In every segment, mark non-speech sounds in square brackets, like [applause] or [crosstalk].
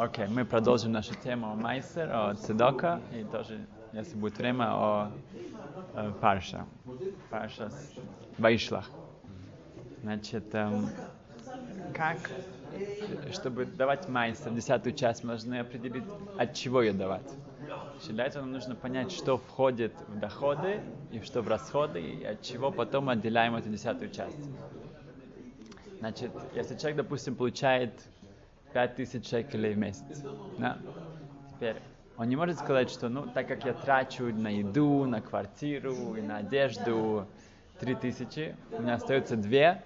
Окей, мы продолжим нашу тему о Майсер, о Цедока, и тоже, если будет время, о, о Парша. Парша с Вайшлах. Значит, эм, как, чтобы давать Майсер, десятую часть, мы должны определить, от чего ее давать. Для этого нам нужно понять, что входит в доходы и что в расходы, и от чего потом отделяем эту десятую часть. Значит, если человек, допустим, получает 5000 шекелей в месяц, да, теперь он не может сказать, что, ну, так как я трачу на еду, на квартиру и на одежду 3000, у меня остается 2,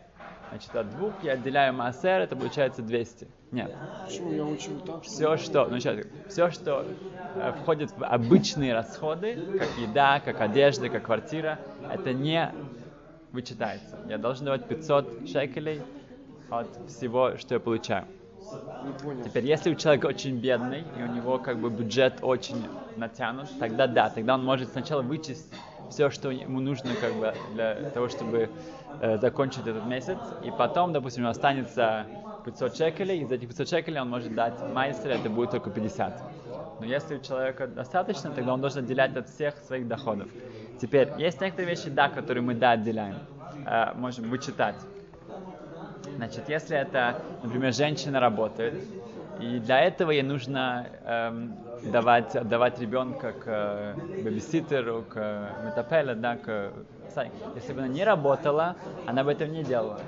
значит, от двух я отделяю массер, это получается 200. Нет. Почему я учил так? Все, что, ну, сейчас, все, что э, входит в обычные расходы, как еда, как одежда, как квартира, это не вычитается. Я должен давать 500 шекелей от всего, что я получаю. Теперь, если у человека очень бедный, и у него как бы бюджет очень натянут, тогда да, тогда он может сначала вычесть все, что ему нужно как бы для того, чтобы э, закончить этот месяц, и потом, допустим, у него останется 500 шекелей, из этих 500 шекелей он может дать майстеру, это будет только 50. Но если у человека достаточно, тогда он должен отделять от всех своих доходов. Теперь, есть некоторые вещи, да, которые мы, да, отделяем, э, можем вычитать. Значит, если это, например, женщина работает, и для этого ей нужно эм, давать, отдавать ребенка к э, бэбиситеру, к э, метапеле, да, к... Если бы она не работала, она бы этого не делала.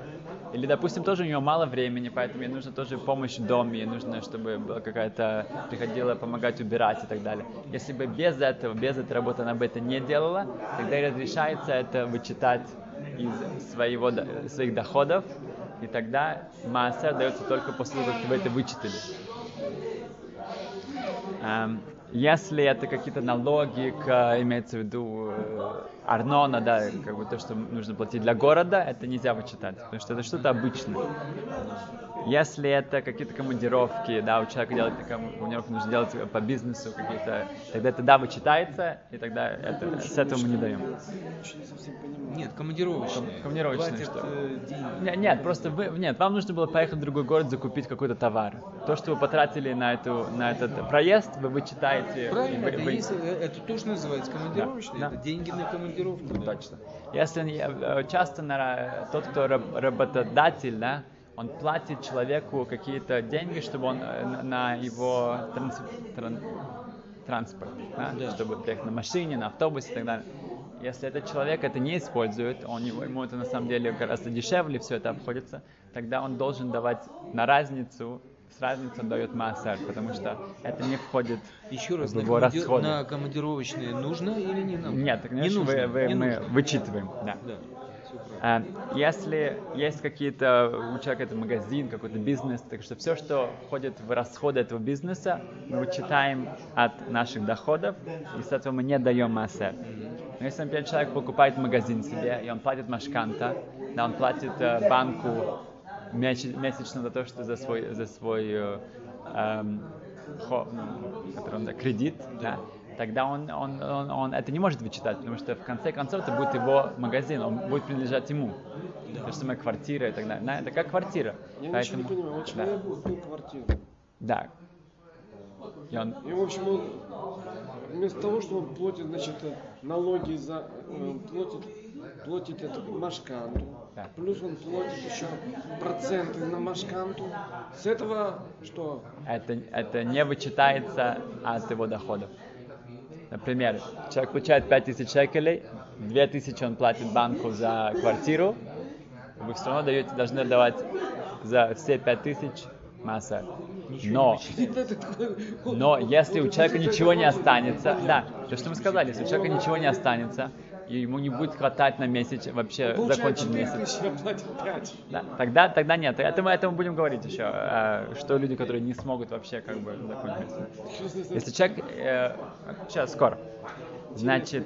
Или, допустим, тоже у нее мало времени, поэтому ей нужна тоже помощь в доме, ей нужно, чтобы была какая-то приходила помогать убирать и так далее. Если бы без этого, без этой работы она бы это не делала, тогда ей разрешается это вычитать из своего, своих доходов, и тогда маасер дается только после того, как вы это вычитали. Эм, Если это какие-то налоги, к, имеется в виду э, арнона, да, как бы то, что нужно платить для города, это нельзя вычитать, потому что это что-то обычное. Если это какие-то командировки, да, у человека делать командировки нужно делать по бизнесу какие-то, тогда это да вычитается, и тогда это, с этого мы не даем. Нет, командировочные. командировочные что? э, деньги. Не- Нет, просто вы, нет, вам нужно было поехать в другой город, закупить какой-то товар. То, что вы потратили на, эту, на этот проезд, вы вычитаете. Правильно, вы- это, вы- есть, э, это тоже называется командировочные, Да, это да. деньги на командировку. Да. точно. Если э, часто на- тот, кто раб- работодатель, да, он платит человеку какие-то деньги, чтобы он э, на, на его транс- тран- транспорт, да, Да. чтобы приехать на машине, на автобусе и так далее. Если этот человек это не использует, он, его- ему это на самом деле гораздо дешевле все это обходится, тогда он должен давать на разницу, с разницей дает массаж, потому что это не входит Еще раз, в на, его команди- расходы. на командировочные нужно или не нужно? Нет, так, не конечно, нужно. вы- вы- не мы нужно. вычитываем. Да. Да, Если есть какие-то, у человека это магазин, какой-то бизнес, так что все, что входит в расходы этого бизнеса, мы вычитаем от наших доходов, и с этого мы не даем массер. Но если, например, человек покупает магазин себе, и он платит машканта, да, он платит э, банку месяч- месячно за то, что за свой, за свой э, эм, хо- ну, который он, да, кредит, да, тогда он, он, он, он это не может вычитать, потому что в конце концов это будет его магазин, он будет принадлежать ему. То же самое квартира и так далее. Да, это как квартира. Я Поэтому- ничего не понимаю. Вот да, человек купил квартиру. да. И он, И, в общем, он вместо того, что он платит, значит, налоги за, э, платит, платит это машканту, Да. плюс он платит еще проценты на машканту. С этого что? это, это не вычитается от его доходов. Например, человек получает 5000 шекелей, 2000 он платит банку за квартиру, вы все равно даете, должны давать за все 5000 масса. Но, но если у человека ничего не останется, да, то что мы сказали, если у человека ничего не останется, и ему не будет хватать на месяц вообще Получает закончить 4 месяц, тысячи, а платит 5. да, тогда, тогда нет. Это мы, это мы будем говорить еще, э, что люди, которые не смогут вообще как бы закончить. Если человек... э, сейчас, скоро. Значит,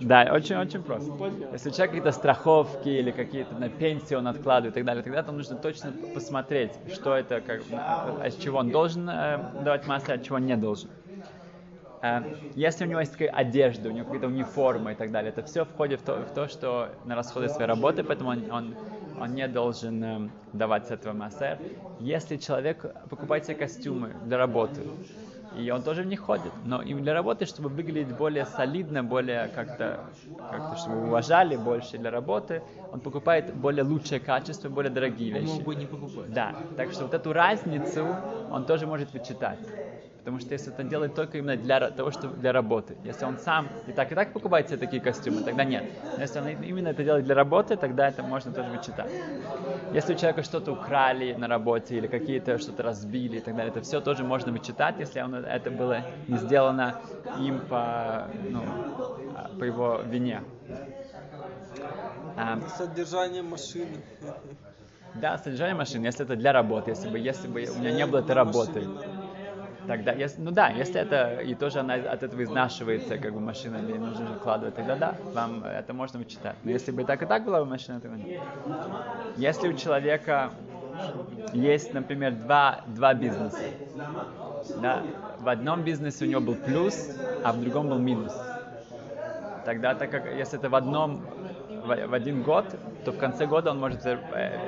да, очень-очень просто. Если у человека какие-то страховки или какие-то на пенсию он откладывает и так далее, тогда там нужно точно посмотреть, что это, как, а, от чего он должен э, давать массу, от чего он не должен. Э, Если у него есть какая одежда, у него какие-то униформы и так далее, это все входит в то, в то, что на расходы своей работы, поэтому он, он он не должен эм, давать с этого массер. Если человек покупает себе костюмы для работы, и он тоже в них ходит, но им для работы, чтобы выглядеть более солидно, более как-то, как-то чтобы уважали больше для работы, он покупает более лучшее качество, более дорогие Он вещи. мог бы не покупать. Да, так что вот эту разницу он тоже может вычитать. Потому что если это делает только именно для того, что для работы. Если он сам и так, и так покупает себе такие костюмы, тогда нет. Но если он именно это делает для работы, тогда это можно тоже вычитать. Если у человека что-то украли на работе или какие-то что-то разбили и так далее, это все тоже можно вычитать, если он, это было не сделано им по, ну, а, по его вине. А, Содержание машины. да, содержание машины, если это для работы, если бы, если бы у меня не было этой работы, тогда, ну да, если это, и тоже она от этого изнашивается, как бы машина, или нужно же тогда да, вам это можно вычитать. Но если бы так и так была бы машина, то нет. Если у человека есть, например, два, два бизнеса, да, в одном бизнесе у него был плюс, а в другом был минус. Тогда, так как если это в одном в, один год, то в конце года он может э,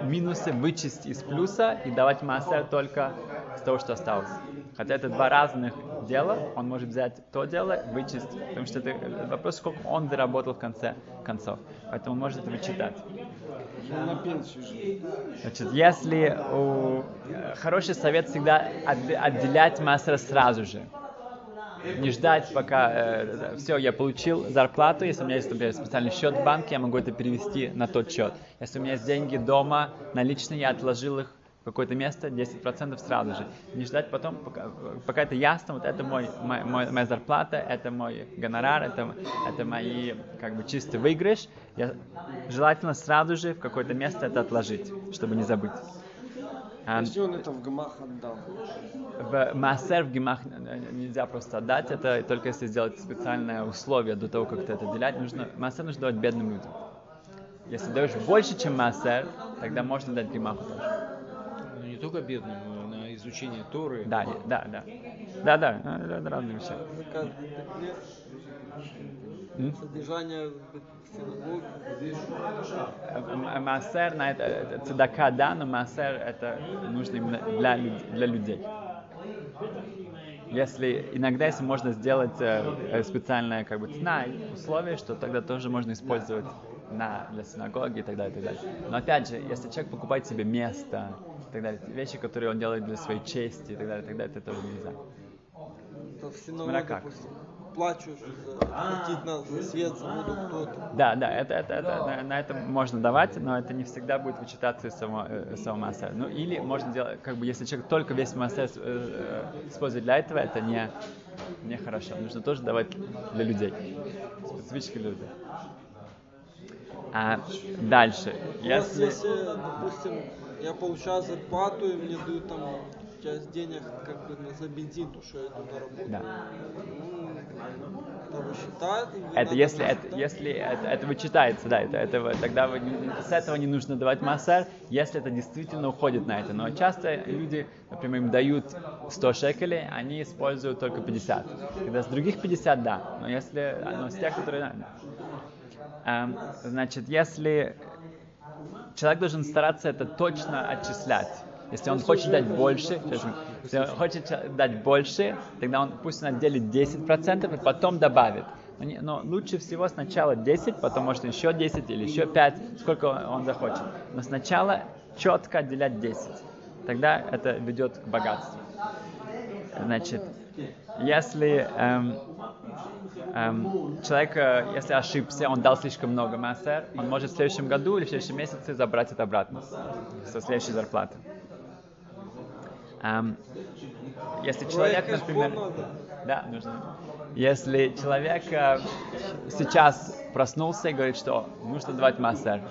минусы вычесть из плюса и давать массер только того, что осталось. Хотя это два разных дела, он может взять то дело, вычесть, потому что это вопрос, сколько он заработал в конце концов. Поэтому он может это вычитать. Значит, если у... э, хороший совет всегда от- отделять массера сразу же. Не ждать, пока все, я получил зарплату. Если у меня есть, например, специальный счет в банке, я могу это перевести на тот счет. Если у меня есть деньги дома наличные, я отложил их какое-то место, 10% сразу же. Не ждать потом, пока, пока это ясно, вот это мой, мой- мой- моя зарплата, это мой гонорар, это, это мои как бы чистый выигрыш. Я, желательно сразу же в какое-то место это отложить, чтобы не забыть. А, Если он это в гамах отдал. в массер в гемах э, нельзя просто отдать, это только если сделать специальное условие до того, как ты это делять, нужно, массер нужно давать бедным людям. Если даешь больше, чем массер, тогда можно дать гемаху тоже. Не только бедным, но на изучение Торы. Да, да, да. Да, да, нет. М? Содержание Массер, на это, это цедака, да, но массер это нужно именно для, для людей. Если иногда, если можно сделать э, э, специальное как бы цена, условие, что тогда тоже можно использовать на, для синагоги и так далее, и так далее. Но опять же, если человек покупает себе место и так далее, вещи, которые он делает для своей чести и так далее, и так далее, это тоже нельзя. То в синагоге, как. допустим, плачешь за платить на за свет, за воду кто-то. Да, да, это, это, это, на, на это можно давать, но это не всегда будет вычитаться из самого, э, самого массера. Ну или можно делать, как бы, если человек только весь массер э, э, использует для этого, это не, не хорошо. Нужно тоже давать для людей, специфически для людей. А дальше, если... если, допустим, я получаю зарплату, и мне дают там часть денег как бы на за бензин, то что я иду на работу. Да. Ну, или Это если, это, если это, это вычитается, да, это, это, тогда вы с этого не нужно давать массер, если это действительно уходит на это. Но часто люди, например, им дают 100 шекелей, они используют только 50. Когда с других 50, да, но если, но с тех, которые... Эм, значит, если человек должен стараться это точно отчислять. Если он хочет дать больше, если он хочет дать больше, тогда он пусть он отделит 10% и потом добавит. Но, лучше всего сначала 10, потом может еще 10 или еще 5, сколько он захочет. Но сначала четко отделять 10. Тогда это ведет к богатству. Значит, если эм, эм, человек, э, если ошибся, он дал слишком много массер, он может в следующем году или в следующем месяце забрать это обратно со следующей зарплаты. Эм, если человек, например... Да, нужно. Если человек э, сейчас проснулся и говорит, что нужно давать массер,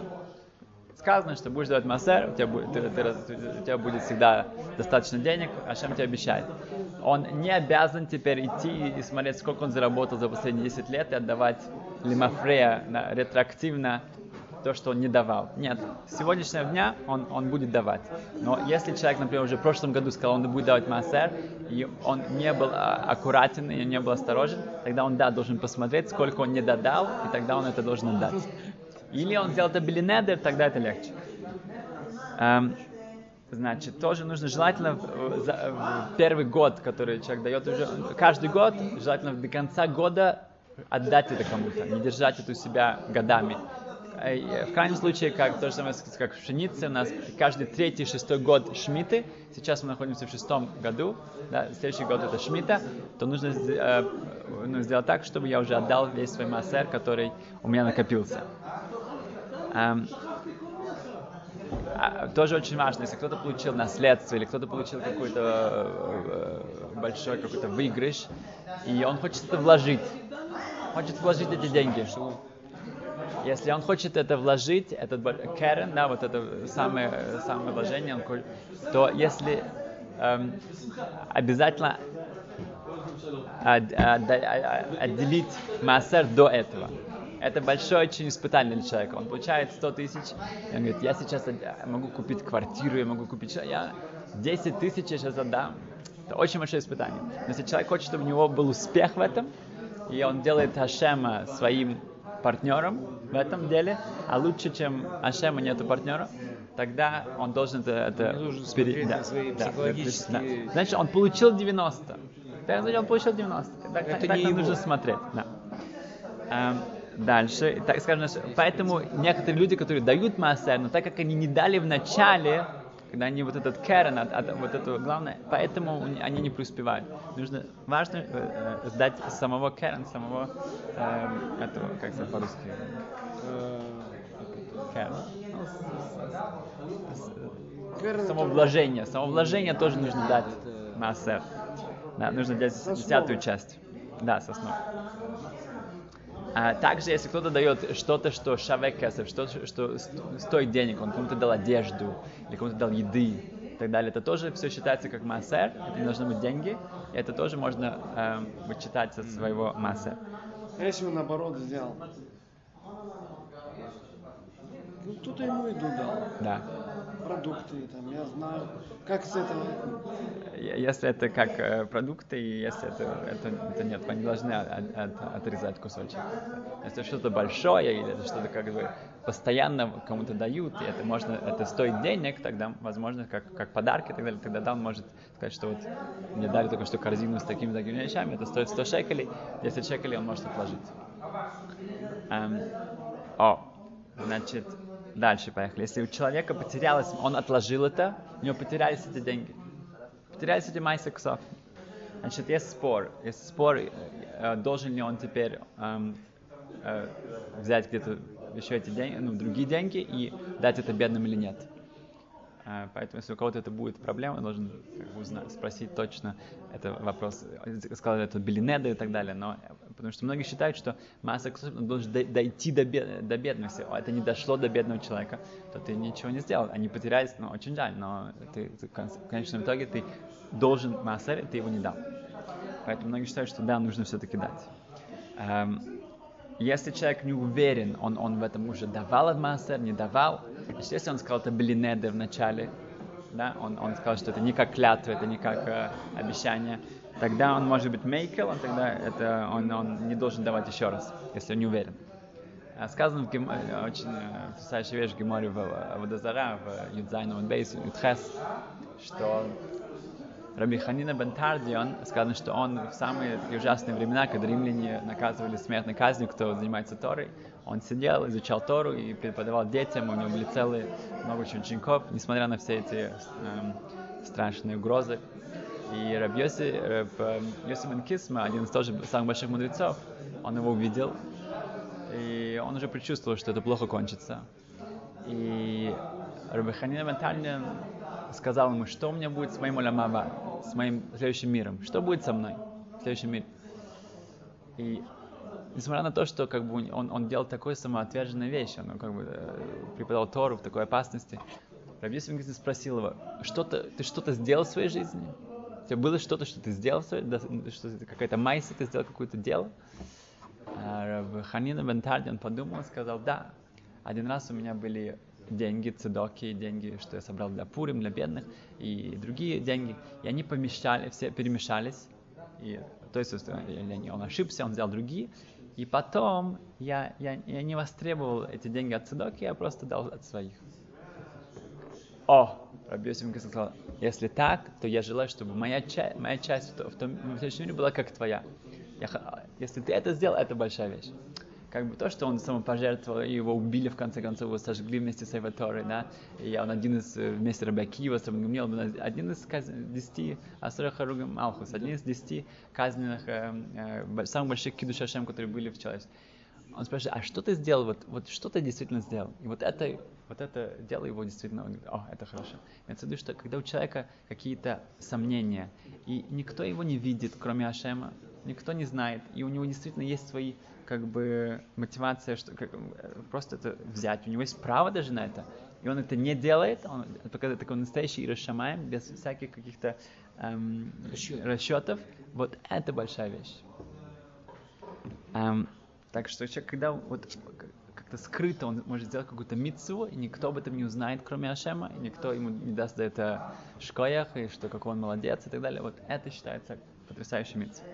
сказано, что будешь давать массер, у тебя, будет, ты- ты у тебя будет всегда достаточно денег, Ашем тебе обещает. Он не обязан теперь идти и смотреть, сколько он заработал за последние 10 лет и отдавать лимафрея на- ретроактивно то, что он не давал. Нет, с сегодняшнего дня он, он будет давать. Но если человек, например, уже в прошлом году сказал, он будет давать массер, и он не был а, аккуратен и не был осторожен, тогда он, да, должен посмотреть, сколько он не додал, и тогда он это должен отдать. Или он сделал это белинедер, тогда это легче. Эм, значит, тоже нужно желательно в, за- в первый год, который человек дает уже, каждый год, желательно до конца года отдать это кому-то, не держать это у себя годами. Э, В крайнем случае, как то же самое, как в пшенице, у нас каждый третий, шестой год шмиты. Сейчас мы находимся в шестом году, да, следующий год это шмита, то нужно э, ну, сделать так, чтобы я уже отдал весь свой массер, который у меня накопился. Эм, а, тоже очень важно, если кто-то получил наследство или кто-то получил какой-то э, большой какой-то выигрыш, и он хочет это вложить, хочет вложить эти деньги. Если он хочет это вложить, этот Кэрен, да, вот это самое, самое вложение, он то если эм, обязательно отделить массер до этого. Это большое очень испытание для человека. Он получает 100 тысяч, он говорит, я сейчас могу купить квартиру, я могу купить... Я 10 тысяч я сейчас отдам. Это очень большое испытание. Но если человек хочет, чтобы у него был успех в этом, и он делает Хашема своим партнером в этом деле, а лучше, чем Ашема нету партнера, тогда он должен это... это Он должен смотреть на свои да, психологические- да. Значит, он получил 90. Да, значит, он получил 90. Так, Это так не его. нужно смотреть. Да. Дальше, так скажем, поэтому некоторые люди, которые дают массер, но так как они не дали в начале, когда они вот этот керен, от, от- вот это главное, поэтому они не преуспевают. Нужно, важно э, э, сдать самого керен, самого эм, этого, как это по-русски? Э, Керен. Ну, само это- вложение. Само вложение тоже нужно дать массер. Да, нужно основы. десятую часть. Да, с основы. А также, если кто-то дает что-то, что шавек кесов, что, что ст- стоит денег, он кому-то дал одежду, или кому-то дал еды и так далее, это тоже все считается как массер, это не должны быть деньги, и это тоже можно эм, вычитать со своего массера. А если он наоборот сделал? Ну, кто-то ему еду дал, Да. Продукты, там, я знаю. Как с этого? Если это как э, продукты, если это, это, это нет, не должны от- от- отрезать кусочек. Если что-то большое или это что-то как бы постоянно кому-то дают, и это можно, это стоит денег, тогда, возможно, как, как подарки и так далее, тогда да, он может сказать, что вот мне дали только что корзину с такими такими вещами, это стоит 100 шекелей, 10 шекелей он может отложить. Эм, о, значит, дальше поехали. Если у человека потерялось, он отложил это, у него потерялись эти деньги. Потерялись эти майсы кусов. Значит, есть спор. Есть спор, э, должен ли он теперь эм, э, взять где-то еще эти деньги, ну, другие деньги и дать это бедным или нет. Э, Поэтому, если у кого-то это будет проблема, должен узнать, спросить точно. Это вопрос, сказали это Белинеда и так далее. Но, потому что многие считают, что масса кусов должен дой- дойти до, бе- до бедности. А это не дошло до бедного человека, то ты ничего не сделал. Они потерялись, ну, очень жаль, но ты, ты в кон- в конечном итоге ты должен массер, и ты его не дал. Поэтому многие считают, что да, нужно все-таки дать. Эм, если человек не уверен, он, он в этом уже давал от массер, не давал, если он сказал это блинеды в начале, да, он, он сказал, что это не как клятва, это не как э, обещание, тогда он может быть мейкел, он тогда это, он, он не должен давать еще раз, если он не уверен. А Сказано в Гем- э, очень э, потрясающая вещь в Геморе в э, Водозара, в Юдзайну Бейс, Ютхес, что Раби Ханина бен Тардион, сказано, что он в самые ужасные времена, когда римляне наказывали смертной казнью, кто занимается Торой, он сидел, изучал Тору и преподавал детям, у него были целые много учеников, несмотря на все эти эм, страшные угрозы. И Раб Йоси, Раб, э, Йоси Кисма, один из тоже самых больших мудрецов, он его увидел, и он уже предчувствовал, что это плохо кончится. И Раби Ханина бен сказал ему, что у меня будет с моим Уламаба, с моим следующим миром, что будет со мной в следующем мире. И несмотря на то, что как бы он, он делал такой самоотверженную вещь, он как бы э, преподал Тору в такой опасности, Раби спросил его, что-то, ты что-то сделал в своей жизни? У тебя было что-то, что ты сделал, своей- что какая-то майса, ты сделал какое-то дело? А Раб Ханина бен Тардион подумал и сказал, да, один раз у меня были деньги, цедоки, деньги, что я собрал для Пурим, для бедных, и другие деньги, и они помещали, все перемешались, и, то есть он ошибся, он взял другие, и потом я, я, я не востребовал эти деньги от цедоки, я просто дал от своих. о, Раби сказал, если так, то я желаю, чтобы моя, часть, моя часть в, том- в том в следующем мире была как твоя. Я если ты это сделал, это большая вещь. Как бы то, что он самопожертвовал, и его убили, в конце концов, его сожгли вместе с Эваторой, да, и он один из, э, вместе Раби Акива, с Рабби Гамлиэлем, он один из каз- десяти, Асура Харугам Малхус, один из десяти казненных, э, э, самых больших кидуш Ашем, которые были в человечестве. Он спрашивает, а что ты сделал, вот, вот что ты действительно сделал? И вот это, вот это дело его действительно, он говорит, о, это хорошо. Имеется в виду, что когда у человека какие-то сомнения, и никто его не видит, кроме Ашема, никто не знает, и у него действительно есть свои как бы мотивация, что как, э, просто это взять, у него есть право даже на это, и он это не делает, он показывает такой настоящий Ирошамаем, без всяких каких-то эм, Расчетов. расчетов, вот это большая вещь. Эм, так что человек, когда вот как- как-то скрыто он может сделать какую-то митцву, и никто об этом не узнает, кроме Ашема, и никто ему не даст за это шкоях, и что какой он молодец и так далее. Вот это считается потрясающей митцвой.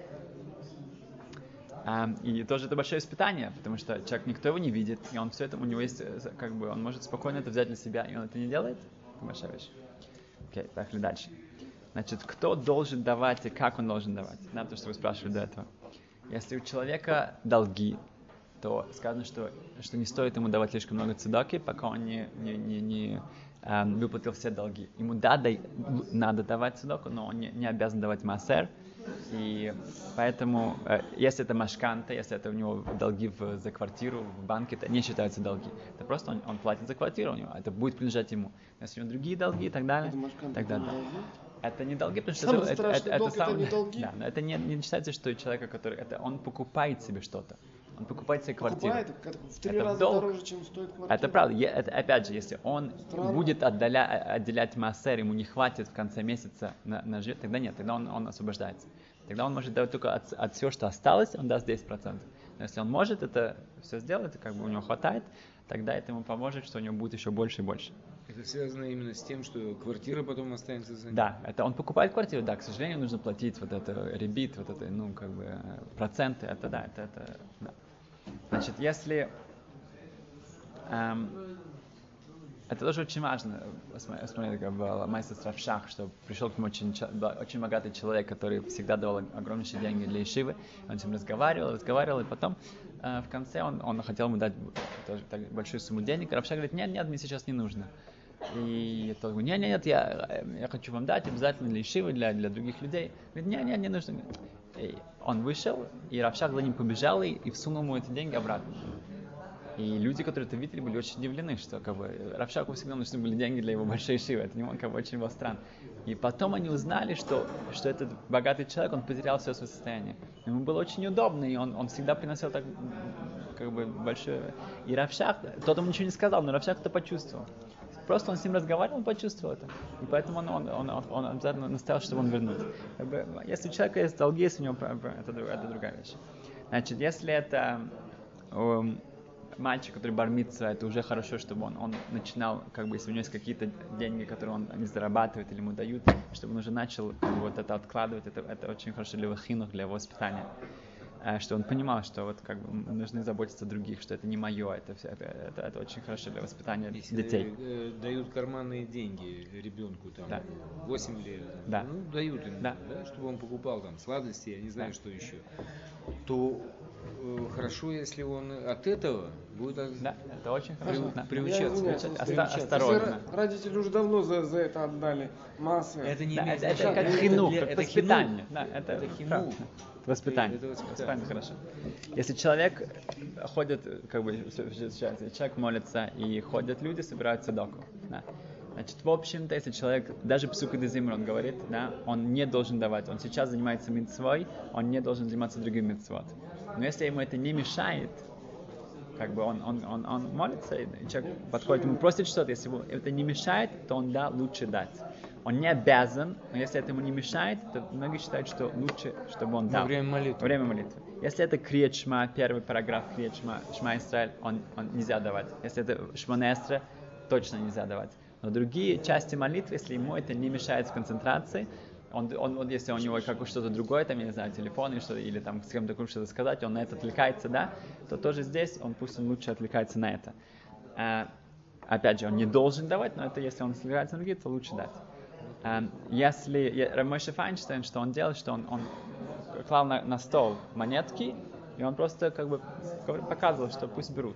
И тоже это большое испытание, потому что человек, никто его не видит, и он все это, у него есть, э, как бы, он может спокойно это взять на себя, и он это не делает. Это большая вещь. Окей, поехали дальше. Значит, кто должен давать и как он должен давать? Да, то, что вы спрашивали до этого. Если у человека долги, то сказано, что, что не стоит ему давать слишком много цедаки, пока он не, не, не, не, эм, выплатил все долги. Ему да, дай, надо давать цедаку, но он не, не обязан давать массер. И поэтому, э, если это машканта, если это у него долги в- за квартиру в банке, это не считаются долги. Это просто он, он платит за квартиру у него, это будет принадлежать ему. Если у него другие долги и так далее, Это тогда это да. Это не долги, потому что Самый это, это, страшный это, долг это сам- не долги? Да, но это не, не считается, что у человека, который это он покупает себе что-то. Он покупает себе квартиру. Покупает, в три Это раза долг. дороже, чем стоит квартира. Это правда. Е- это, опять же, если он Странно. будет отдаля, отделять массер, ему не хватит в конце месяца на, на жи- тогда нет, тогда он, он освобождается. Тогда он может давать только от, от всего, что осталось, он даст 10%. Но если он может это все сделать, как бы у него хватает, тогда это ему поможет, что у него будет еще больше и больше. Это связано именно с тем, что квартира потом останется за ним. Да, это он покупает квартиру, да, к сожалению, нужно платить вот это ребит, вот это, ну, как бы, э, проценты, это да, это, это, да. Значит, если, эм, это тоже очень важно, смотри, как в Майса Стравшах, что пришел к нему очень, очень богатый человек, который всегда давал огромнейшие деньги для Ишивы, он с ним разговаривал, разговаривал, и потом э, в конце он, он хотел ему дать тоже так большую сумму денег, Равшах говорит, нет, нет, мне сейчас не нужно. И тот говорит, нет, нет, нет, я, э, я хочу вам дать обязательно для Ишивы, для, для других людей. Говорит, нет, нет, не нужно. Он вышел, и Равшах за ним побежал и, и всунул ему эти деньги обратно. И люди, которые это видели, были очень удивлены, что как бы, Равшаку всегда нужны были деньги для его большой шивы. Это не он как бы очень был странно. И потом они узнали, что, что этот богатый человек, он потерял все свое состояние. Ему было очень удобно, и он, он всегда приносил так как бы большое... И Равшах, тот ему ничего не сказал, но Равшах это почувствовал. Просто он с ним разговаривал, он почувствовал это. И поэтому он, он, он, он, обязательно настоял, чтобы он вернул. Как бы, если у человека есть долги, если у него это, это другая вещь. Значит, если это эм, мальчик, который бармится, это уже хорошо, чтобы он, он начинал, как бы, если у него есть какие-то деньги, которые он не зарабатывает или ему дают, чтобы он уже начал как бы, вот это откладывать, это, это очень хорошо для его хинух, для его воспитания. Э, Что он понимал, что вот как бы м, нужны заботиться о других, что это не мое, это, все, это, это, это очень хорошо для воспитания Если детей. э, дают карманные деньги ребенку там Да. 8 лет, Да. ну дают ему, Да. да, чтобы он покупал там сладости, я не знаю, Да. что еще, то э, хорошо, если он от этого будет Да, это очень хорошо. Да. приучаться, Я Оста- приучаться. осторожно. Родители уже давно за, за это отдали массы. Это не Да, имеет это, это как Это хинук, как это воспитание. хинук. Да, это, Это правда. Воспитание. Это воспитание. хорошо. Если человек ходит, как бы, сейчас, человек молится, и ходят люди, собирают садоку. Да. Значит, в общем-то, если человек, даже псук Дезимр, он говорит, да, он не должен давать. Он сейчас занимается митцвой, он не должен заниматься другим митцвот. Но если ему это не мешает, как бы он, он, он, он молится, и человек подходит ему просит что-то, если ему это не мешает, то он да, лучше дать. Он не обязан, но если это ему не мешает, то многие считают, что лучше, чтобы он Во дал. время молитвы. Во время молитвы. Если это криет шма, первый параграф криет шма, шма Исраэль, он, он нельзя давать. Если это шмонестра, точно нельзя давать. Но другие части молитвы, если ему это не мешает в концентрации, он, он, вот если у него как что-то другое, там, я не знаю, телефон или что или там с кем-то что-то сказать, он на это отвлекается, да, то тоже здесь он пусть он лучше отвлекается на это. А, опять же, он не должен давать, но это если он собирается на другие, то лучше дать. Эм, Если Рамойша Файнштейн, что он делал, что он, он клал на, на стол монетки, и он просто как бы показывал, что пусть берут.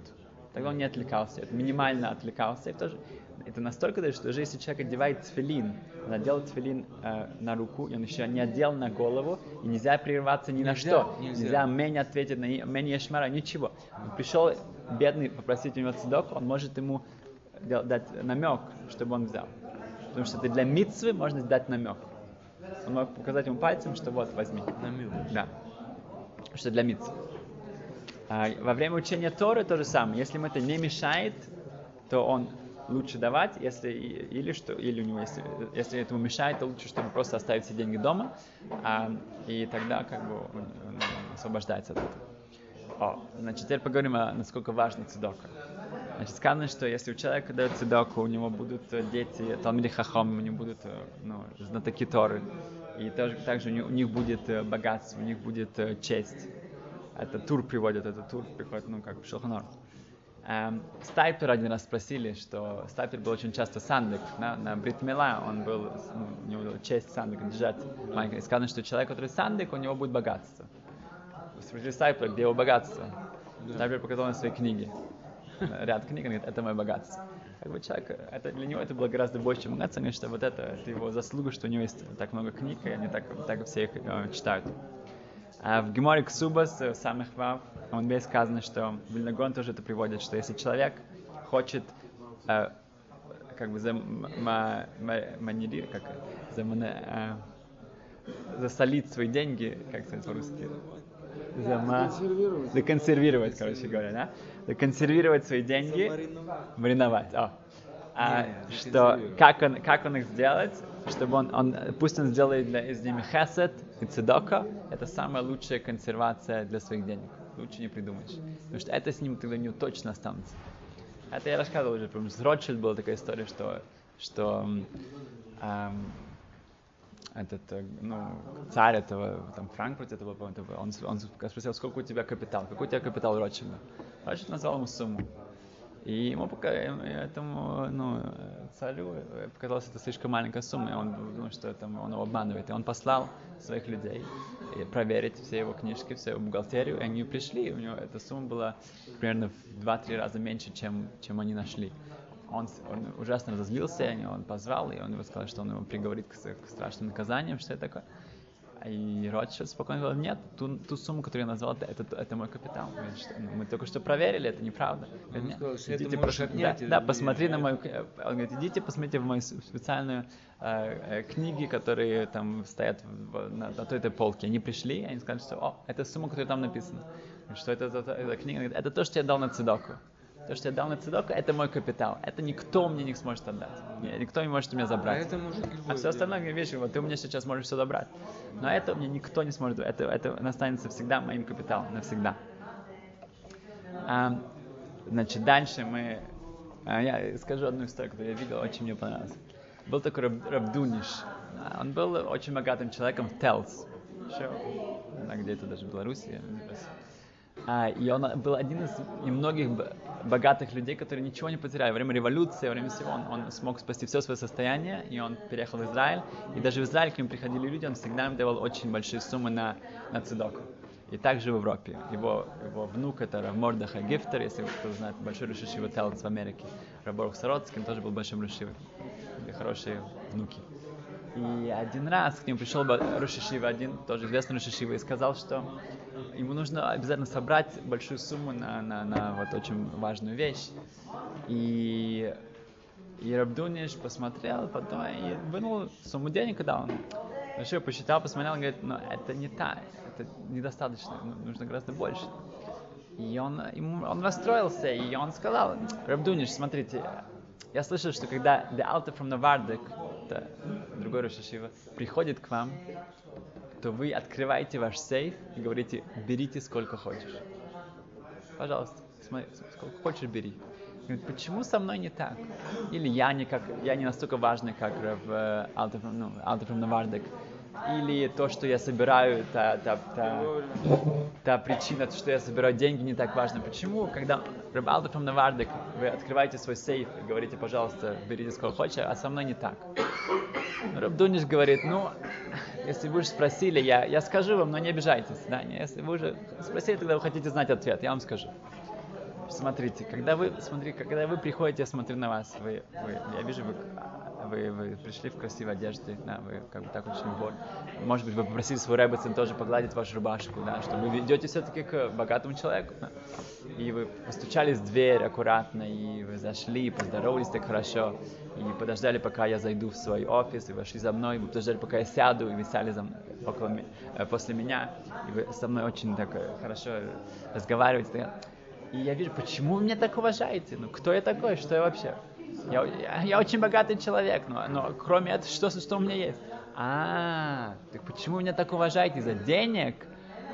Тогда он не отвлекался, это минимально отвлекался. И в то же- это настолько даже, что даже если человек одевает тфилин, он одел тфилин э, на руку, и он еще не одел на голову, и нельзя прерваться ни на Нельзя, что. нельзя. нельзя Мень ответить на Мень Ешмара, ничего. Он пришел бедный попросить у него цедок, он может ему дать намек, чтобы он взял. Потому что это для митцвы можно дать намек. Он мог показать ему пальцем, что вот, возьми. Намек. Да. Что для митцвы. А, во время учения Торы то же самое. Если ему это не мешает, то он лучше давать, если или что, или у него, если, если этому мешает, то лучше, чтобы просто оставить все деньги дома, а, и тогда как бы он, он освобождается от этого. О, значит, теперь поговорим о насколько важна цедока. Значит, сказано, что если у человека дает цедоку, у него будут э, дети, Талмиди Хахом, у него будут э, ну, знатоки Торы, и тоже, также у них, у них будет э, богатство, у них будет честь. Это тур приводит, это тур приходит, ну, как в Шелхонор. Эм, Стайпер один раз спросили, что Стайпер был очень часто сандык. На, на Бритмела он был, ну, у него была честь сандык держать. И сказано, что человек, который сандык, у него будет богатство. Спросили Стайпера, где его богатство? Стайпер показал на своей книге. [laughs] Ряд книг, он говорит, это мое богатство. Как бы человек, это, для него это было гораздо больше, чем богатство, он говорит, что вот это, это его заслуга, что у него есть так много книг, и они так, так все их э, читают. А в Геморе Ксубас, в самых вав, он весь сказано, что Вильнагон тоже это приводит, что если человек хочет э, как бы заманерировать, как замана- э, засолить свои деньги, как сказать по-русски, Зама... Консервировать. законсервировать, короче говоря, да? Законсервировать свои деньги, Замариновать. мариновать. О. А, Не, что, законсервировать. как он, как он их сделает, чтобы он, он, пусть он сделает для, из ними хесед и цедока, это самая лучшая консервация для своих денег. Лучше не придумаешь. Потому что это с ним тогда не точно останется. Это я рассказывал уже, помню, с Ротшильд была такая история, что, что м, ам, этот, э, ну, царь этого, там, Франкфурт, это был, он, он спросил, сколько у тебя капитал, какой у тебя капитал Ротшильда? Ротшильд назвал ему сумму. И ему пока, этому, ну, э, царю э, показалось это слишком маленькая сумма, и он думал, что это он его обманывает. И он послал своих людей э, проверить все его книжки, всю его бухгалтерию, и они пришли, и у него эта сумма была примерно в 2-3 раза меньше, чем, чем они нашли. Он, он ужасно разозлился, и он позвал, и он ему сказал, что он его приговорит к, к страшным наказаниям, что это такое. И Ротшильд спокойно говорил, нет, ту, ту сумму, которую я назвал, это, это, это мой капитал. Говорит, что, ну, мы только что проверили, это неправда. Говорит, «Нет, сказал, что идите прошу- отнять, да, да, посмотри на мою... к- Он говорит, идите посмотрите в мою специальную э, э, книги, которые там стоят в- на, на той этой полке. Они пришли, они сказали, что о, это сумма, которая там написана. Что это за книга? Говорит, это то, что я дал на цедоку. То, что я дал на цедоку, это мой капитал. Это никто мне не сможет отдать. Никто не может у меня А забрать. это может любой А все остальное вещи, вот ты у меня сейчас можешь все забрать. Но это мне никто не сможет. Это, это останется всегда моим капиталом, навсегда. А, значит, дальше мы... а, я скажу одну историю, которую я видел, очень мне понравилась. Был такой Раб, Рабдуниш. А, Он был очень богатым человеком в Телс. Еще, не знаю, где это даже в и он был один из немногих богатых людей, которые ничего не потеряли. Во время революции, во время всего он, он смог спасти все свое состояние, и он переехал в Израиль. И даже в Израиль к нему приходили люди, он всегда им давал очень большие суммы на, на цедоку. И также в Европе. Его, его внук, это Мордаха Гифтер, если кто знает, большой Рушишива Телц в Америке. Раборух Сароцкий, он тоже был большим Рушивой. Были хорошие внуки. И один раз к нему пришел Рушишива один, тоже известный Рушишива, и сказал, что ему нужно обязательно собрать большую сумму на, на, на вот очень важную вещь. И, и Рабдуниш посмотрел потом и вынул сумму денег, когда он решил, посчитал, посмотрел, он говорит, но это не та, это недостаточно, ну, нужно гораздо больше. И он, ему, он расстроился, и он сказал, Рабдуниш, смотрите, я слышал, что когда The Altar from Novardek, это другой Рошишива, приходит к вам, то вы открываете ваш сейф и говорите, берите сколько хочешь. Пожалуйста, смотри, сколько хочешь, бери. Говорит, почему со мной не так? Или я не, как, я не настолько важный, как в Altar from, ну, Novardek. или то, что я собираю, та, та, та, та причина, что я собираю деньги, не так важно. Почему, когда Рыбалда from Навардик, вы открываете свой сейф и говорите, пожалуйста, берите сколько хочешь, а со мной не так. Рабдуниш говорит, ну, если вы уже спросили, я, я скажу вам, но не обижайтесь. Да? Не, Если вы уже спросили, тогда вы хотите знать ответ, я вам скажу. Смотрите, когда вы, смотри, когда вы приходите, я смотрю на вас, вы, вы я вижу, вы, вы, вы пришли в красивой одежде, да, вы как бы так очень вот. Может быть, вы попросили свой рэббитсон тоже погладить вашу рубашку, да, что вы идете все-таки к богатому человеку, да, и вы постучались в дверь аккуратно, и вы зашли, поздоровались так хорошо, и подождали, пока я зайду в свой офис, и вошли за мной, вы подождали, пока я сяду, и вы сяли за мной, около, э, после меня, и вы со мной очень так э, хорошо разговариваете. И я вижу, почему вы меня так уважаете? Ну, кто я такой? Что я вообще? Я, я, я очень богатый человек, но, но кроме этого, что, что у меня есть? А, так почему меня так уважаете? Из-за денег?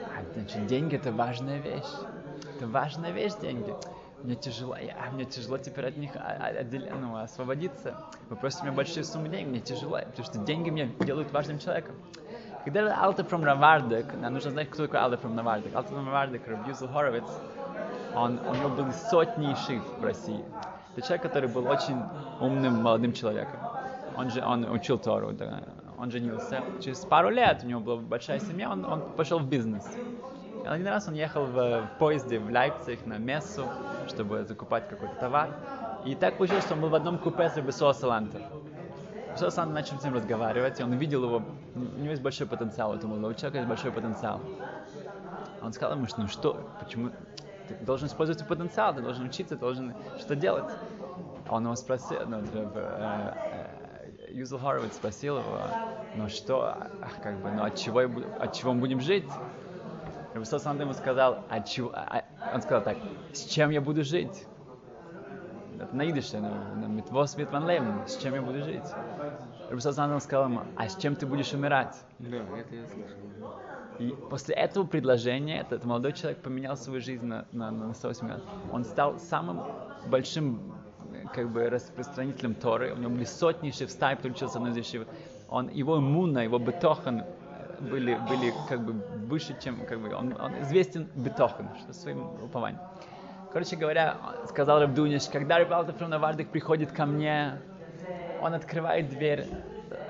А, значит, деньги это важная вещь. Это важная вещь, деньги. Мне тяжело, я, мне тяжело теперь от них а- а- отдел- ну, освободиться. Вы просите меня большие суммы денег, мне тяжело, потому что деньги меня делают важным человеком. Когда Алта from Равардек, нам нужно знать, кто такой Алта from Равардек. Алта from Равардек, Рабьюзел Хоровиц, он, у него были сотни шиф в России. Это человек, который был очень умным молодым человеком. Он же он учил Тору, да, он женился. Через пару лет у него была большая семья, он, он пошел в бизнес. Один раз он ехал в, в поезде в Лейпциг на мессу, чтобы закупать какой-то товар. И так получилось, что он был в одном купе с Рабисуа Салантер. Рабисуа Салантер начал с ним разговаривать, и он увидел его, у него есть большой потенциал, у этого молодого человека есть большой потенциал. Он сказал ему, что ну что, почему ты должен использовать свой потенциал, ты должен учиться, ты должен что делать. Он его спросил, ну, э, э, Юзел Хоровиц спросил его, ну что, а, как бы, ну от чего, от чего мы будем жить? Рабисо Санд ему сказал, от чего, а- а- он сказал так, с чем я буду жить? Это на идыше, на, на Митвос Митван Лейм, с чем я буду жить? Санд ему сказал ему, а с чем ты будешь умирать? Да, это я слышал. И после этого предложения этот молодой человек поменял свою жизнь на, на, на 180 лет. Он стал самым большим как бы распространителем Торы. У него были сотни шефстай, кто учился на ешиве. Он, его иммуна, его бетохан были, были как бы выше, чем как бы он, он известен бетохан, что своим упованием. Короче говоря, сказал Рабдуниш, когда Рыбалта Фрунавардик приходит ко мне, он открывает дверь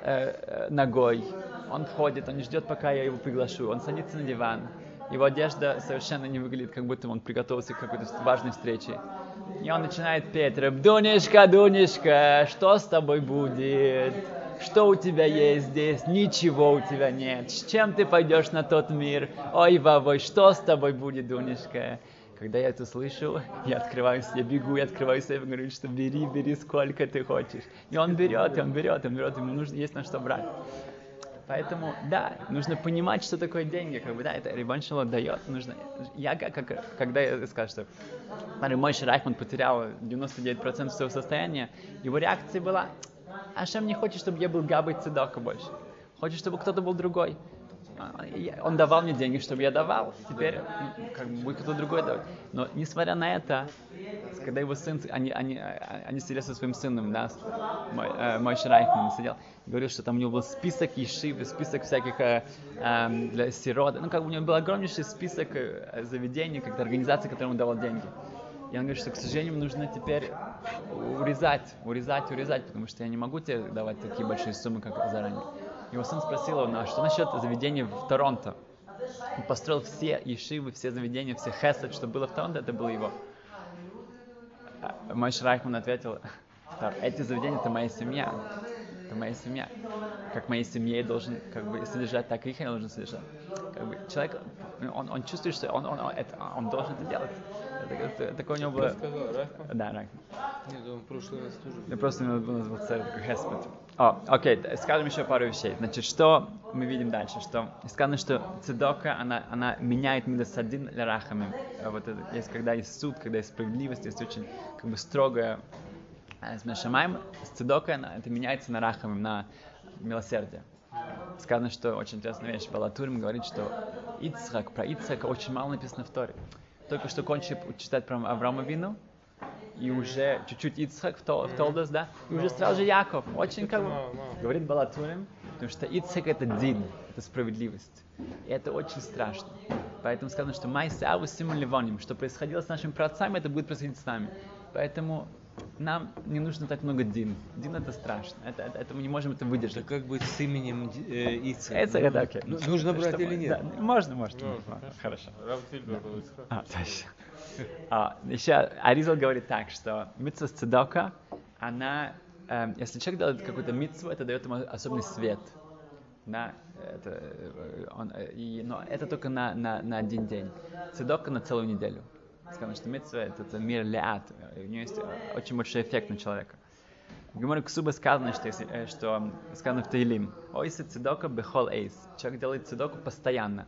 э, э, ногой, он входит, он не ждет, пока я его приглашу, он садится на диван, его одежда совершенно не выглядит, как будто он приготовился к какой-то важной встрече. И он начинает петь, Рабдунишка, Дунишка, что с тобой будет? Что у тебя есть здесь? Ничего у тебя нет. С чем ты пойдешь на тот мир? Ой, вовой, что с тобой будет, Дунишка? Когда я это слышу, я открываюсь, я бегу, я открываю сейф и говорю, что бери, бери, сколько ты хочешь. И он берет, и он берет, он берет, ему нужно есть на что брать. Поэтому, да, нужно понимать, что такое деньги, как бы, да, это Рибан дает, нужно, я как, когда я скажу, что смотри, мой Райхман потерял 99% своего состояния, его реакция была, Ашем не хочет, чтобы я был Габой Цедока больше, хочет, чтобы кто-то был другой. Он давал мне деньги, чтобы я давал, теперь ну, как бы будет кто-то другой давать. Но несмотря на это, когда его сын, они, они, они сидели со своим сыном, да, мой, э, мой сидел, говорил, что там у него был список ешив, список всяких э, эм, для сирот, ну как бы у него был огромнейший список э, заведений, как-то организаций, которым он давал деньги. И он говорит, что, к сожалению, нужно теперь урезать, урезать, урезать, потому что я не могу тебе давать такие большие суммы, как заранее. Его сын спросил его, ну а что насчет заведения в Торонто? Он построил все ешивы, все заведения, все хесед, что было в Торонто, это было его. А Мой Райхман ответил, «Тар, эти заведения это моя семья. Это моя семья. Как моей семье я должен как бы содержать, так и их я должен содержать. Как бы человек, он, он чувствует, что он, он, он, это, он должен это делать. Это, это- такое у него было... Да, Райхман. Нет, он в прошлый раз тоже. Я просто назвал такой хеспет. О, окей, т- скажем еще пару вещей. Значит, что мы видим дальше? Что сказано, что цедока, она, она меняет мидасадин рахами. А Вот это, есть, когда есть суд, когда есть справедливость, есть очень как бы строгая э, с Мешамаем, с цедокой это меняется на рахамим, на милосердие. Сказано, что очень интересная вещь. Балатурим говорит, что Ицхак, про Ицхака очень мало написано в Торе. Только что кончили читать про Авраама Вину, и уже чуть-чуть Ицхак в, Тол, в Толдос, да, и уже сразу же Яков. Очень как бы, мало, мало. говорит Балатурим, Потому что ицек это дин, это справедливость. И это очень страшно. Поэтому сказано, что май саву ливоним, что происходило с нашими праотцами, это будет происходить с нами. Поэтому нам не нужно так много дин. Дин это страшно. Это, это, это мы не можем это выдержать. Это как быть с именем э, Ица? Это, это окей. Ну, нужно брать Что или нет? да, можно, можно. Ну, можно. Хорошо. Ицхак. А, точно. А, еще Аризал говорит так, что митцва цедока, она, эм, если человек делает какую-то митцву, это дает ему особенный свет. Да, это, э, он, э, и, но это только на, на, на один день. Цедока на целую неделю. Сказано, что митцва это, это мир леат. У нее есть э, очень большой эффект на человека. В Геморе Ксуба сказано, что, если, э, что сказано в Таилим, ойсы цедока бехол эйс. Человек делает цедоку постоянно.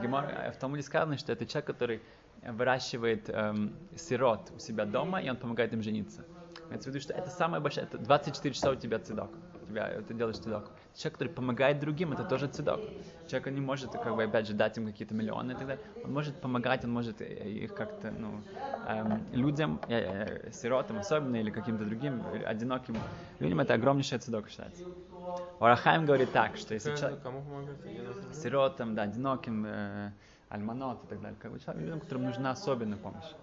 Гемор, э, в Талмуде сказано, что это человек, который выращивает эм, сирот у себя дома, и он помогает им жениться. Имеется в виду, что это самое большое, это 24 часа у тебя цедок. У тебя, ты делаешь цедок. Человек, который помогает другим, это тоже цедок. Человек не может, как бы, опять же, дать им какие-то миллионы и так далее. Он может помогать, он может э, их как-то, ну, эм, людям, э, э, сиротам особенно, или каким-то другим э, одиноким людям, это огромнейшая цедок считается. Орахайм говорит так, что если человек Кому знаю. сиротам, да, одиноким, э, альманот и так далее, как бы человек, людям, которым нужна особенная помощь,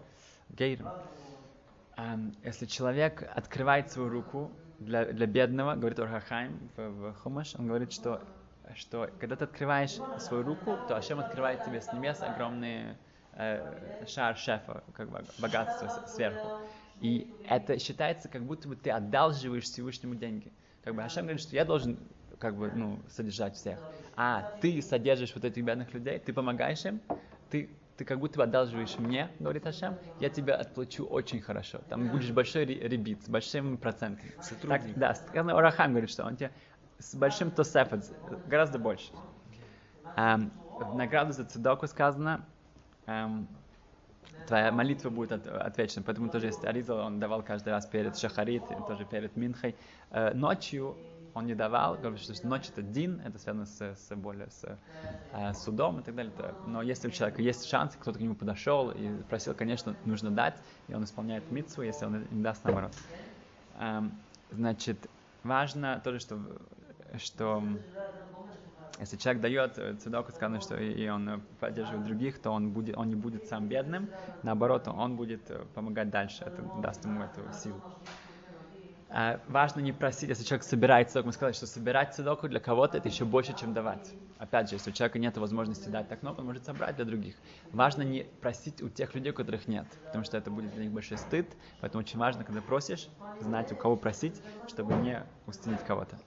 гейрам. Эм, если человек открывает свою руку для, для бедного, говорит Орхахайм в, в Хумаш, он говорит, что, что когда ты открываешь свою руку, то Ашем открывает тебе с небес огромный э, шар шефа, как бы богатство сверху. И это считается, как будто бы ты одалживаешь Всевышнему деньги. Как бы Ашем говорит, что я должен как бы, ну, содержать всех. А ты содержишь вот этих бедных людей, ты помогаешь им, ты, ты как будто бы одалживаешь мне, говорит Ашем, я тебя отплачу очень хорошо. Там будешь большой ре- ребит, с большим процентом. Сотрудник. Так, да, сказано, Орахам говорит, что он тебе с большим тосефет, гораздо больше. Эм, в награду за цедоку сказано, эм, твоя молитва будет от- отвечена. Поэтому тоже есть Аризал, он давал каждый раз перед Шахарит, тоже перед Минхой. Э, ночью он не давал, говорит, что ночь это дин, это связано с, с более с э, судом и так далее. Но если у человека есть шанс, кто-то к нему подошел и просил, конечно, нужно дать, и он исполняет митцву, если он не даст наоборот. Эм, значит, важно тоже, что, что если человек дает э, цедоку, сказано, что и он поддерживает других, то он, будет, он не будет сам бедным, наоборот, он будет э, помогать дальше, это даст ему эту силу. А, важно не просить, если человек собирает цедоку, мы сказали, что собирать цедоку для кого-то это еще больше, чем давать. Опять же, если у человека нет возможности дать так много, он может собрать для других. Важно не просить у тех людей, у которых нет, потому что это будет для них большой стыд, поэтому очень важно, когда просишь, знать, у кого просить, чтобы не устранить кого-то.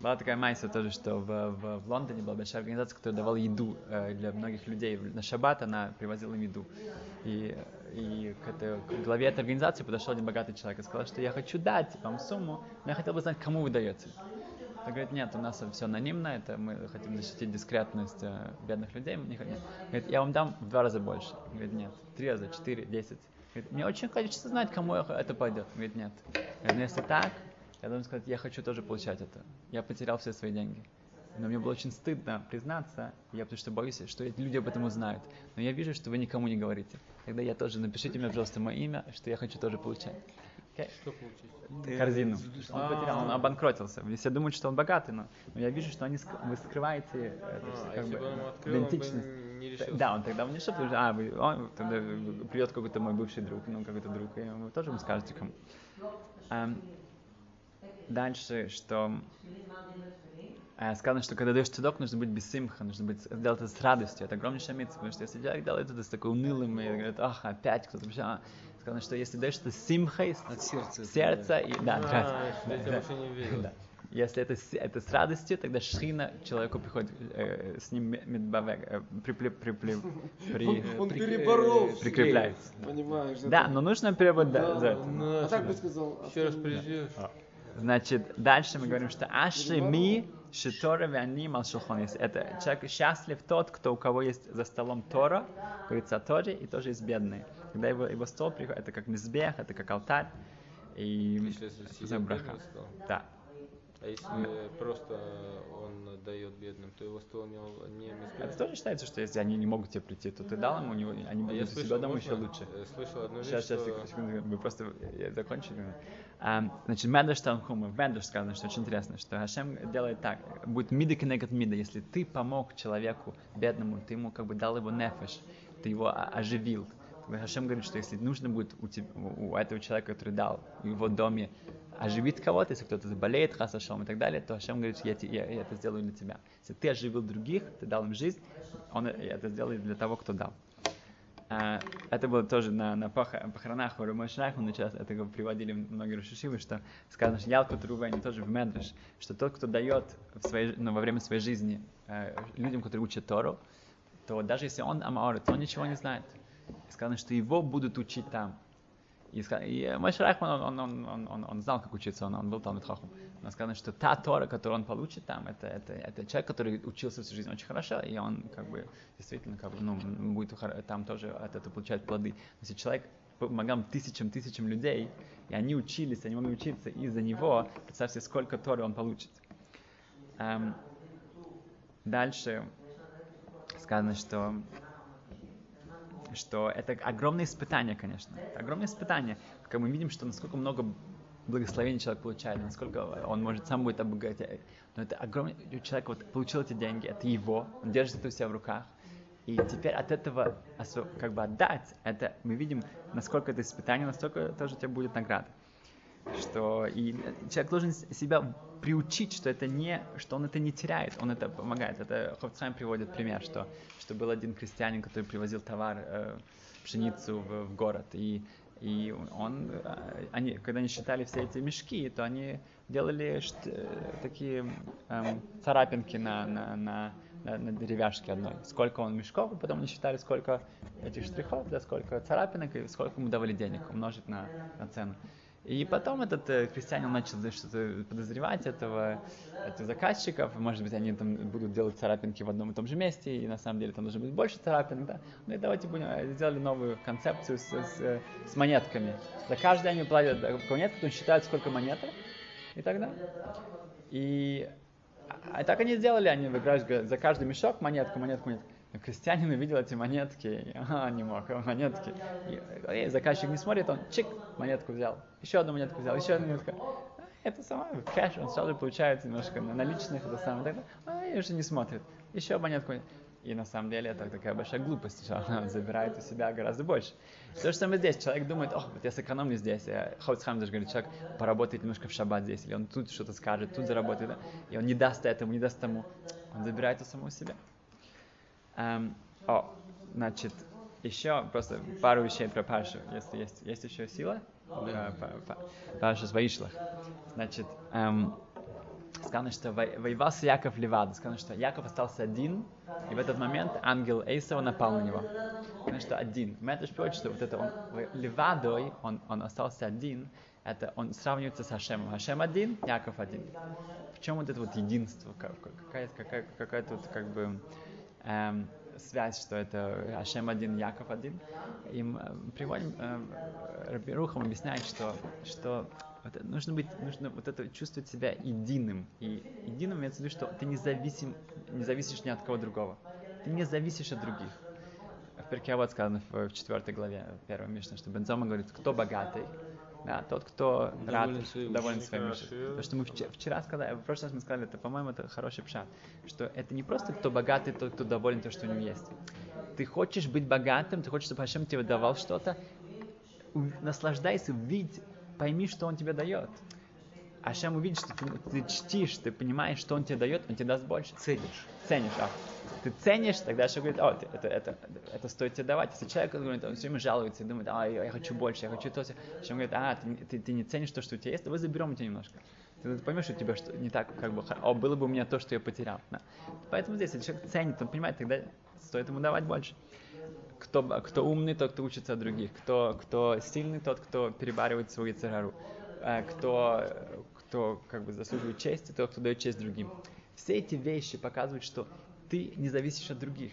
Была такая майса тоже, что в, в, в Лондоне была большая организация, которая давала еду э, для многих людей. На шаббат она привозила им еду. И, и к, этой- к главе этой организации подошел один богатый человек и сказал, что я хочу дать вам сумму, но я хотел бы знать, кому вы даете. Он говорит, нет, у нас все анонимно, это мы хотим защитить дискретность э, бедных людей. Не хотим». Говорит, я вам дам в два раза больше. Он говорит, нет, три раза, четыре, десять. Говорит, мне очень хочется знать, кому это пойдет. Он говорит, нет. Говорит, если так, я должен сказать, я хочу тоже получать это. Я потерял все свои деньги. Но мне было очень стыдно признаться, я потому что боюсь, что эти люди об этом узнают. Но я вижу, что вы никому не говорите. Тогда я тоже, напишите мне, пожалуйста, мое имя, что я хочу тоже получать. Окей? Что получить? Корзину. Он потерял, он обанкротился. Все думают, что он богатый, но, но я вижу, что они, ск- вы скрываете это, А, как бы, он открыл, он бы идентичность. не решился. Да, он тогда не решил, потому что, а, вы, он, тогда придет какой-то мой бывший друг, ну, какой-то друг, и вы тоже ему скажете кому. Ам, дальше, что э, сказано, что когда даешь цедок, нужно быть без симха, нужно быть, делать это с радостью. Это огромнейшая митцва, потому что если человек делает это с такой унылым, и говорит, ах, опять кто-то пришел, а». сказано, что если даешь это с симхой, с От сердца. сердца, и, да, А, да, вообще видел. да. Если это, с- это с радостью, тогда шхина человеку приходит э, с ним ме- медбавег, э, припли- припли- при- Он Прик- переборол. э, прикрепляется. Понимаешь? Да, это- но нужно перевод да, Да, это. Ну, А так бы сказал. Еще раз придешь. Значит, дальше мы говорим, что аши ми шитора вяни малшухон. Это человек счастлив тот, кто у кого есть за столом Тора, говорится о Торе, и тоже есть бедные. Когда его, его стол приходит, это как мизбех, это как алтарь. И браха. Да. А если просто он дает бедным, то его стол не, не Это тоже считается, что если они не могут тебе прийти, то ты дал им, у него, они А будут я у себя дома еще лучше. Э, Слышал одну вещь, Сейчас, сейчас, что- секунду, секунду, мы просто закончили. А, значит, Медреш Танхума, в Медреш сказано, что очень интересно, что Хашем делает так, будет мида кенегат мида, если ты помог человеку бедному, ты ему как бы дал его нефеш, ты его оживил. Хашем говорит, что если нужно будет у, теб- у этого человека, который дал в его доме, оживить кого-то, если кто-то заболеет, хасашом и так далее, то Хашем говорит, я, я, я это сделаю для тебя. Если ты оживил других, ты дал им жизнь, он это сделает для того, кто дал. А, это было тоже на, на пох- похоронах у Рамой Шрайхмана, сейчас это приводили многие рушишивы, что сказано, что Ялкут Рувени тоже в Медреш, что тот, кто дает в своей, ну, во время своей жизни э, людям, которые учат Тору, то даже если он Амаор, то он ничего не знает. Сказано, что его будут учить там. И, и Мой Шрайхман, он, он, он, он, он знал, как учиться, он, он был там Хахом. Но сказано, что та Тора, которую он получит там, это, это, это человек, который учился всю жизнь очень хорошо, и он как бы действительно как бы, ну, будет там тоже от этого получать плоды. Если человек помогал тысячам, тысячам людей, и они учились, они могли учиться из-за него, представьте, сколько Торы он получит. Эм, дальше сказано, что что это огромное испытание, конечно. Это огромное испытание. Как мы видим, что насколько много благословений человек получает, насколько он может сам будет обогатеть. Но это огромный человек вот получил эти деньги, это его, он держит это у себя в руках. И теперь от этого как бы отдать, это мы видим, насколько это испытание, настолько тоже у тебя будет награда. Что и человек должен себя приучить, что это не, что он это не теряет, он это помогает. Это Ховцхайм приводит пример, что, что был один крестьянин, который привозил товар, э, пшеницу в, в город, и и он, э, они, когда они считали все эти мешки, то они делали э, такие эм, царапинки на, на, на, на, на деревяшке одной. Сколько он мешков, и потом они считали, сколько этих штрихов, да, сколько царапинок, и сколько ему давали денег, умножить на, на цену. И потом этот э, крестьянин начал что-то подозревать этого, этих заказчиков, может быть, они там будут делать царапинки в одном и том же месте, и на самом деле там должно быть больше царапинок, да. Ну и давайте будем, э, сделали новую концепцию с, с, э, с монетками. За каждый они платят э, монетку, потом считают, сколько монеток, и так далее. И а, так они сделали, они говорят, за каждый мешок монетку, монетку, монетку. Но крестьянин увидел эти монетки, ага, не мог, а, монетки. И, и заказчик не смотрит, он чик, монетку взял, еще одну монетку взял, еще одну монетку. А, Это сама кэш, он сразу получает немножко на наличных, это самое, так, а, и уже не смотрит. Еще монетку. И на самом деле это такая большая глупость, что она забирает у себя гораздо больше. То же самое здесь. Человек думает, ох, вот я сэкономлю здесь. Хаутсхам даже говорит, человек поработает немножко в шаббат здесь, или он тут что-то скажет, тут заработает, и он не даст этому, не даст тому. Он забирает у самого себя. Эм, о, значит, еще просто пару вещей про Пашу, если есть, есть еще сила. Э, па- па- Паша с Ваишлах. Значит, эм, сказано, что во- воевал с Яков Левада. Сказано, что Яков остался один, и в этот момент ангел Эйсова напал на него. Сказано, что один. Мэтриш переводит, что вот это он Левадой, он, он остался один, это он сравнивается с Хашемом. Хашем один, Яков один. В чем вот это вот единство? Как- как- Какая, какая, какая тут как бы эм, связь, что это Ашем один, Яков один. И мы э, приводим, э, Раби Рухам объясняет, что, что вот нужно быть, нужно вот это чувствовать себя единым. И единым имеется в виду, что ты не, зависим, не зависишь ни от кого другого. Ты не зависишь от других. В Перке вот сказано в, в 4 главе, первой Мишне, что Бензома говорит, кто богатый, да, тот, кто Доволен рад, своей доволен своим. Потому что мы вчера, вчера сказали, в прошлый раз мы сказали, это, по-моему, это хороший пшат, что это не просто кто богатый, тот, кто доволен то, что у него есть. Ты хочешь быть богатым, ты хочешь, чтобы Хашем тебе давал что-то, наслаждайся, видь, пойми, что он тебе дает. Ашем увидит, что ты, ты чтишь, ты понимаешь, что он тебе дает, он тебе даст больше. Ценишь. Ценишь, а. Ты ценишь, тогда Ашем говорит, о, это, это, это стоит тебе давать. Если человек говорит, он все время жалуется и думает, а, я, я хочу больше, я хочу то, сё». Ашем говорит, а, ты, ты, ты не ценишь то, что у тебя есть, давай заберем у тебя немножко. Ты поймешь, что у тебя что, не так, как бы, о, было бы у меня то, что я потерял. Да. Поэтому здесь, если человек ценит, он понимает, тогда стоит ему давать больше кто, кто умный, тот, кто учится от других, кто, кто сильный, тот, кто перебаривает свою царару, кто, кто как бы заслуживает чести, тот, кто дает честь другим. Все эти вещи показывают, что ты не зависишь от других.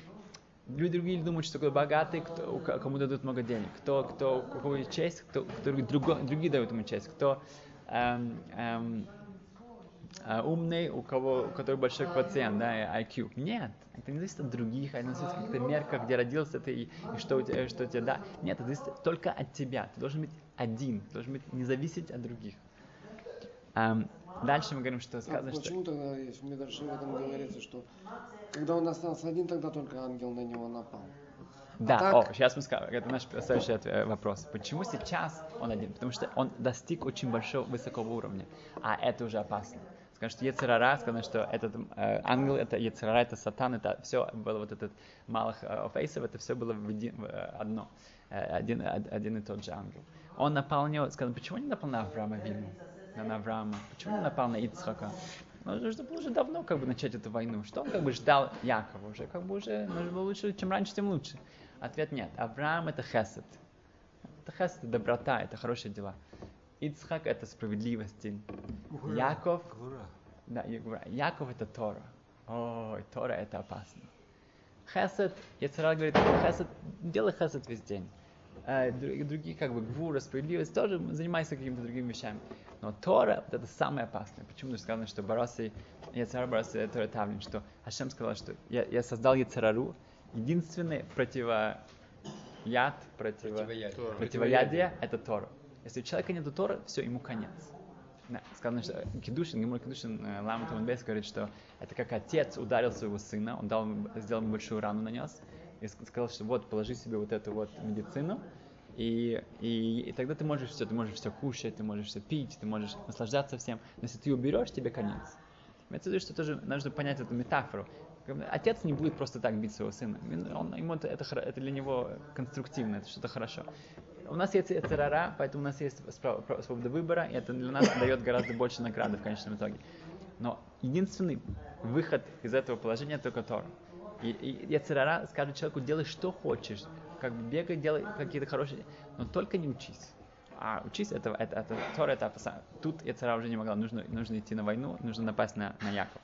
Люди другие думают, что кто богатый, кто, кому дадут много денег, кто, кто, у кого есть честь, кто, кто друго- другие дают ему честь, кто эм, эм, э, умный, у кого, у которого большой коэффициент, да, IQ. Нет, это не зависит от других, это зависит от каких-то мерках, где родился ты и, и что, у тебя, что у тебя, да. Нет, это зависит только от тебя. Ты должен быть один, ты должен быть не зависеть от других. Дальше мы говорим, что А сказано, что... почему тогда есть в Медраше в этом говорится, что когда он остался один, тогда только ангел на него напал? Да, так- о, сейчас мы скажем, это наш следующий э, вопрос. Почему сейчас он один? Потому что он достиг очень большого, высокого уровня, а это уже опасно. Скажем, что Ецерара, сказано, что этот э, ангел, это Ецерара, это Сатан, это все было вот этот малых э, это все было в един- в, э, одно, э, один, од- один и тот же ангел. Он напал на него, сказано, почему не напал на Авраама Вину, на Авраама, почему не напал на Ицхака? Ну, нужно было уже давно как бы начать эту войну. Что он как бы ждал Якова уже? Как бы уже нужно было лучше, чем раньше, тем лучше. Ответ нет. Авраам это хесед. Это хесед, это доброта, это хорошие дела. Ицхак это справедливость. Яков, да. Яков это Тора. Ой, Тора это опасно. Хесед, Яцерар говорит, хесед, делай хесед весь день. Э, дру- другие, как бы, гвура, справедливость, тоже занимайся какими-то другими вещами. Но Тора, вот это самое опасное. Почему что сказано, что Бараси, Яцерар Бараси, Тора Тавлин, что Ашем сказал, что я, я создал Яцерару, единственный противояд, противо, Противоядие. противоядие это Тора. Если у человека нет Тора, все, ему конец. Да, сказано, что Кедушин, Гемор Кедушин, э, Лама Таманбейс говорит, что это как отец ударил своего сына, он дал, сделал ему большую рану нанес, и ск- сказал, что вот, положи себе вот эту вот медицину, и, и, и тогда ты можешь все, ты можешь все кушать, ты можешь все пить, ты можешь наслаждаться всем. Но если ты уберешь, тебе конец. Имеется в что тоже нужно понять эту метафору. Отец не будет просто так бить своего сына. Он, ему это, это, это для него конструктивно, это что-то хорошо. У нас есть церара, поэтому у нас есть свобода выбора, и это для нас дает гораздо больше награды в конечном итоге. Но единственный выход из этого положения только Тора. И, и Яцерара скажет человеку, делай что хочешь, как бы бегай, делай какие-то хорошие, но только не учись. А учись, это, это, это Тора, это опасается. Тут Яцерара уже не могла, нужно, нужно идти на войну, нужно напасть на, на Якова.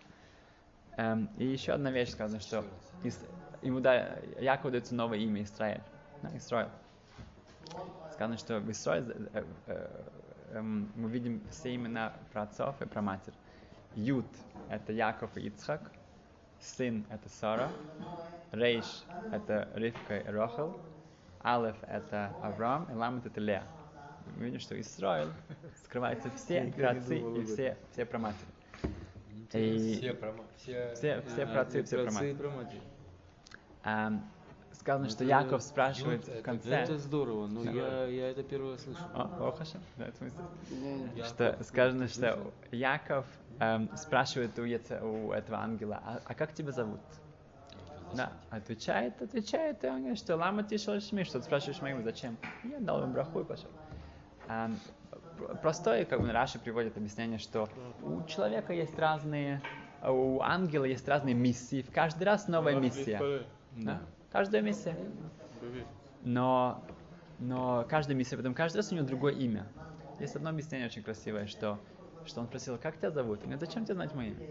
Эм, и еще одна вещь сказана, что Ис- ему да, Якову дается новое имя Израиль. Да, Израиль. Сказано, что в Израиле э, э, эм, мы видим все имена про отцов и про матерь. Ют – это Яков и Ицхак. Сын – это Сара. Рейш – это Ривка и Рохел. Алеф – это Авраам. И Ламет – это Леа. Мы видим, что Израиль скрываются все праотцы и все, все про матерь. И- Все про ма- все, Все- все про отцы, и все про отцы, сказано, что Яков спрашивает в конце. Это здорово, но я, я это первый раз слышу. О, Охашем? Да, это. Что сказано, что Яков эм, спрашивает у, этого ангела, а, а как тебя зовут? Да, отвечает, отвечает, и он говорит, что лама тишел шми, что ты спрашиваешь моего, зачем? Я дал ему браху и пошел. Эм, пр- простое, как бы Раши приводит объяснение, что у человека есть разные, у ангела есть разные миссии, в каждый раз новая миссия. Да, каждая миссия. Но, но каждая миссия, потом каждый раз у него другое имя. Есть одно объяснение очень красивое, что, что он спросил, как тебя зовут? Он говорит, зачем тебе знать мое имя?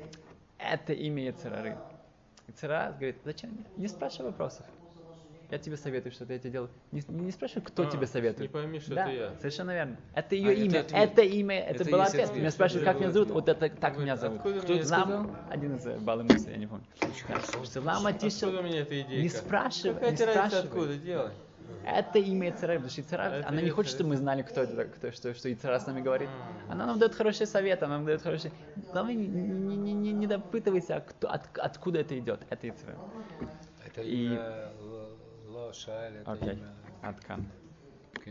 Это имя Яцерары. Яцерара говорит, зачем? Не спрашивай вопросов. Я тебе советую что-то, я тебе делаю. Не, не спрашивай, кто А, тебе советует. не пойми, что да, это я. совершенно верно. Это ее А, это имя, ответ. это имя, это, Это был есть ответ. ответ. Меня спрашивают, как Это меня зовут, вот это так меня зовут. откуда Кто это это- сказал? Один из э, Балымуса, я не помню. Лама тишел, Откуда у меня эта идея? не спрашивай, Какая не спрашивай. откуда? Делай. Это имя Ицара, потому что Ицара, Это она не хочет, чтобы мы знали, кто это, кто, что, что Ицара с нами говорит. Она нам дает хороший совет, она нам дает хороший... Главное, не, не, не, не, допытывайся, а кто, от, откуда это идет. Это Ицара. Это И- شعر شاعر قديم okay. عد كان